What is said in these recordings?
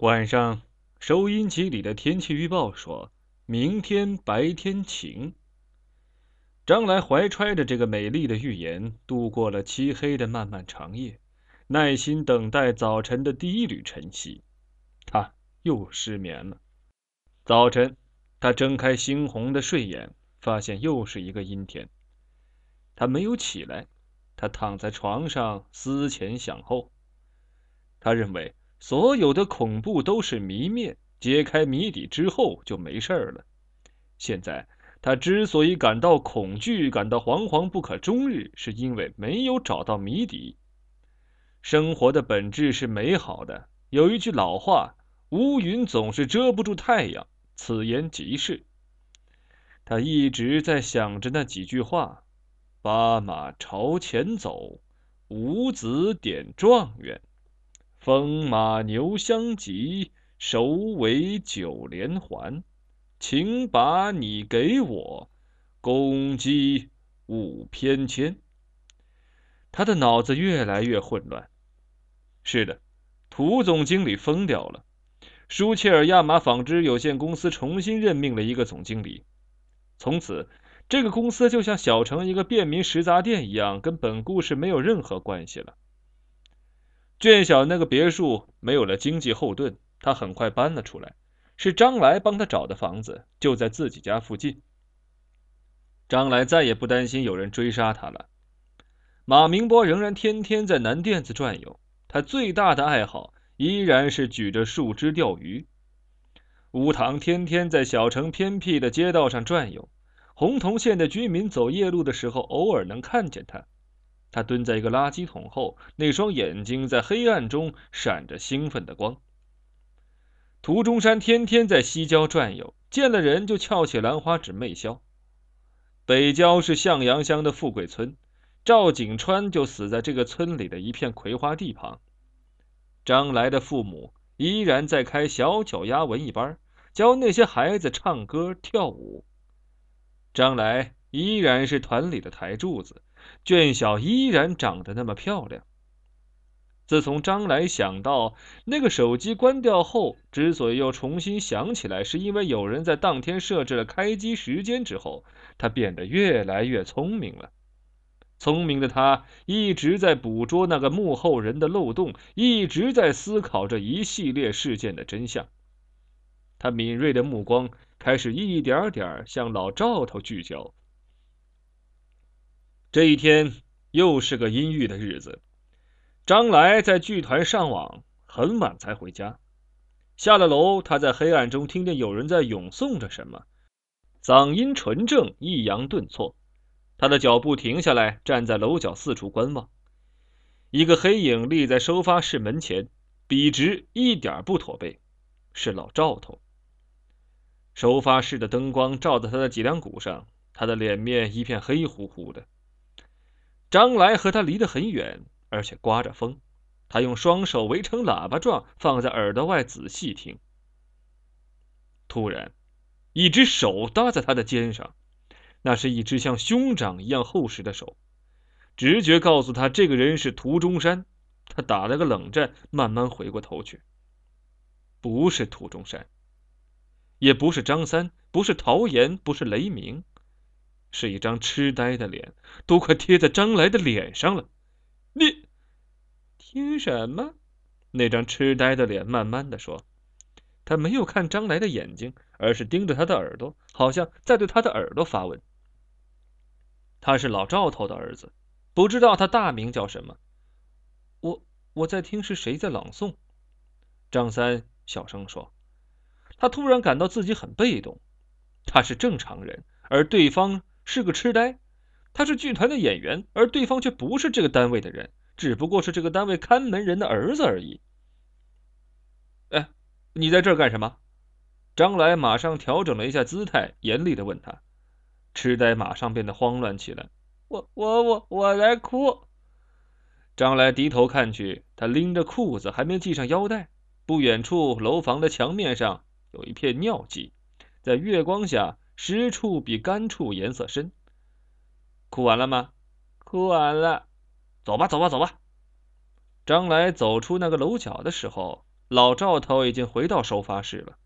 晚上，收音机里的天气预报说明天白天晴。张来怀揣着这个美丽的预言，度过了漆黑的漫漫长夜，耐心等待早晨的第一缕晨曦。他又失眠了。早晨，他睁开猩红的睡眼，发现又是一个阴天。他没有起来，他躺在床上思前想后。他认为。所有的恐怖都是谜面，揭开谜底之后就没事了。现在他之所以感到恐惧，感到惶惶不可终日，是因为没有找到谜底。生活的本质是美好的。有一句老话：“乌云总是遮不住太阳。”此言极是。他一直在想着那几句话：“八马朝前走，五子点状元。”风马牛相及，首尾九连环。请把你给我，公鸡五偏牵。他的脑子越来越混乱。是的，涂总经理疯掉了。舒切尔亚马纺织有限公司重新任命了一个总经理，从此这个公司就像小城一个便民食杂店一样，跟本故事没有任何关系了。卷小那个别墅没有了经济后盾，他很快搬了出来。是张来帮他找的房子，就在自己家附近。张来再也不担心有人追杀他了。马明波仍然天天在南店子转悠，他最大的爱好依然是举着树枝钓鱼。乌堂天天在小城偏僻的街道上转悠，红铜县的居民走夜路的时候，偶尔能看见他。他蹲在一个垃圾桶后，那双眼睛在黑暗中闪着兴奋的光。涂中山天天在西郊转悠，见了人就翘起兰花指媚笑。北郊是向阳乡的富贵村，赵景川就死在这个村里的一片葵花地旁。张来的父母依然在开小脚丫文艺班，教那些孩子唱歌跳舞。张来依然是团里的台柱子。卷小依然长得那么漂亮。自从张来想到那个手机关掉后，之所以又重新想起来，是因为有人在当天设置了开机时间之后，他变得越来越聪明了。聪明的他一直在捕捉那个幕后人的漏洞，一直在思考这一系列事件的真相。他敏锐的目光开始一点点向老赵头聚焦。这一天又是个阴郁的日子。张来在剧团上网，很晚才回家。下了楼，他在黑暗中听见有人在咏诵着什么，嗓音纯正，抑扬顿挫。他的脚步停下来，站在楼角四处观望。一个黑影立在收发室门前，笔直，一点不驼背，是老赵头。收发室的灯光照在他的脊梁骨上，他的脸面一片黑乎乎的。张来和他离得很远，而且刮着风。他用双手围成喇叭状，放在耳朵外仔细听。突然，一只手搭在他的肩上，那是一只像兄长一样厚实的手。直觉告诉他，这个人是涂中山。他打了个冷战，慢慢回过头去。不是涂中山，也不是张三，不是陶岩，不是雷鸣。是一张痴呆的脸，都快贴在张来的脸上了。你听什么？那张痴呆的脸慢慢的说。他没有看张来的眼睛，而是盯着他的耳朵，好像在对他的耳朵发问。他是老赵头的儿子，不知道他大名叫什么。我我在听是谁在朗诵。张三小声说。他突然感到自己很被动。他是正常人，而对方。是个痴呆，他是剧团的演员，而对方却不是这个单位的人，只不过是这个单位看门人的儿子而已。哎，你在这儿干什么？张来马上调整了一下姿态，严厉的问他。痴呆马上变得慌乱起来。我我我我来哭。张来低头看去，他拎着裤子，还没系上腰带。不远处楼房的墙面上有一片尿迹，在月光下。湿处比干处颜色深。哭完了吗？哭完了。走吧，走吧，走吧。张来走出那个楼角的时候，老赵头已经回到收发室了。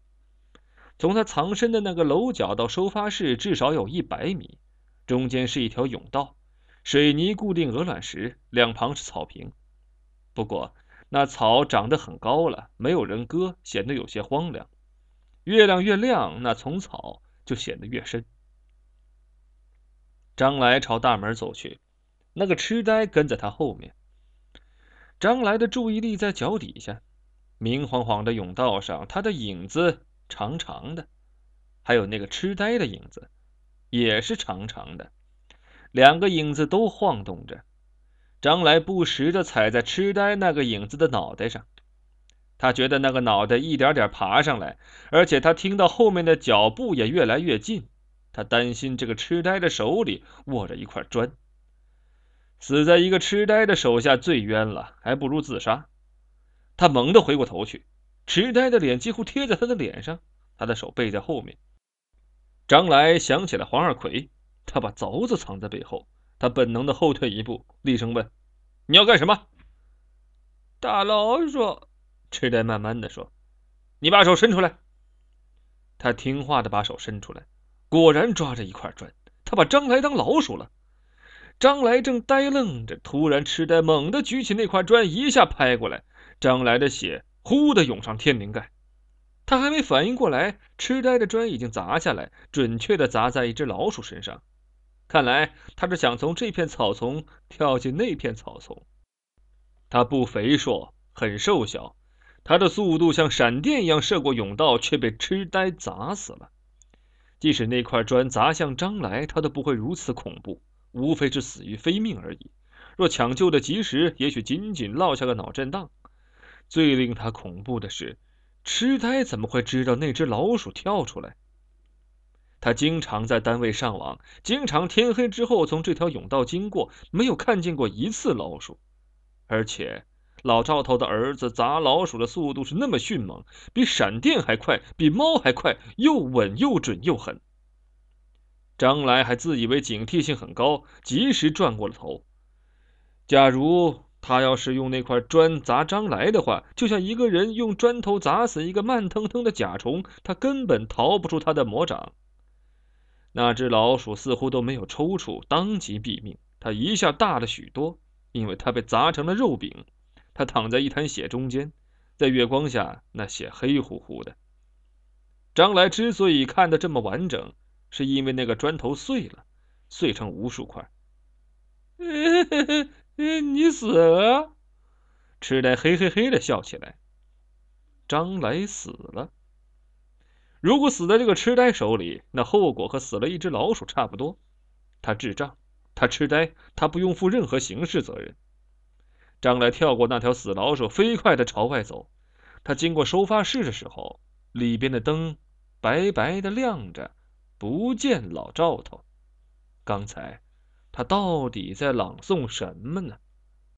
从他藏身的那个楼角到收发室至少有一百米，中间是一条甬道，水泥固定鹅卵石，两旁是草坪。不过那草长得很高了，没有人割，显得有些荒凉。月亮越亮，那丛草就显得越深。张来朝大门走去，那个痴呆跟在他后面。张来的注意力在脚底下，明晃晃的甬道上，他的影子长长的，还有那个痴呆的影子也是长长的，两个影子都晃动着。张来不时的踩在痴呆那个影子的脑袋上。他觉得那个脑袋一点点爬上来，而且他听到后面的脚步也越来越近。他担心这个痴呆的手里握着一块砖，死在一个痴呆的手下最冤了，还不如自杀。他猛地回过头去，痴呆的脸几乎贴在他的脸上，他的手背在后面。张来想起了黄二奎，他把凿子藏在背后，他本能的后退一步，厉声问：“你要干什么？”打老鼠。痴呆慢慢的说：“你把手伸出来。”他听话的把手伸出来，果然抓着一块砖。他把张来当老鼠了。张来正呆愣着，突然痴呆猛地举起那块砖，一下拍过来。张来的血呼的涌上天灵盖。他还没反应过来，痴呆的砖已经砸下来，准确的砸在一只老鼠身上。看来他是想从这片草丛跳进那片草丛。他不肥硕，很瘦小。他的速度像闪电一样射过甬道，却被痴呆砸死了。即使那块砖砸向张来，他都不会如此恐怖，无非是死于非命而已。若抢救的及时，也许仅仅落下个脑震荡。最令他恐怖的是，痴呆怎么会知道那只老鼠跳出来？他经常在单位上网，经常天黑之后从这条甬道经过，没有看见过一次老鼠，而且。老赵头的儿子砸老鼠的速度是那么迅猛，比闪电还快，比猫还快，又稳又准又狠。张来还自以为警惕性很高，及时转过了头。假如他要是用那块砖砸张来的话，就像一个人用砖头砸死一个慢腾腾的甲虫，他根本逃不出他的魔掌。那只老鼠似乎都没有抽搐，当即毙命。它一下大了许多，因为它被砸成了肉饼。他躺在一滩血中间，在月光下，那血黑乎乎的。张来之所以看得这么完整，是因为那个砖头碎了，碎成无数块。你死了？痴呆嘿嘿嘿的笑起来。张来死了。如果死在这个痴呆手里，那后果和死了一只老鼠差不多。他智障，他痴呆，他不用负任何刑事责任。张来跳过那条死老鼠，飞快的朝外走。他经过收发室的时候，里边的灯白白的亮着，不见老赵头。刚才他到底在朗诵什么呢？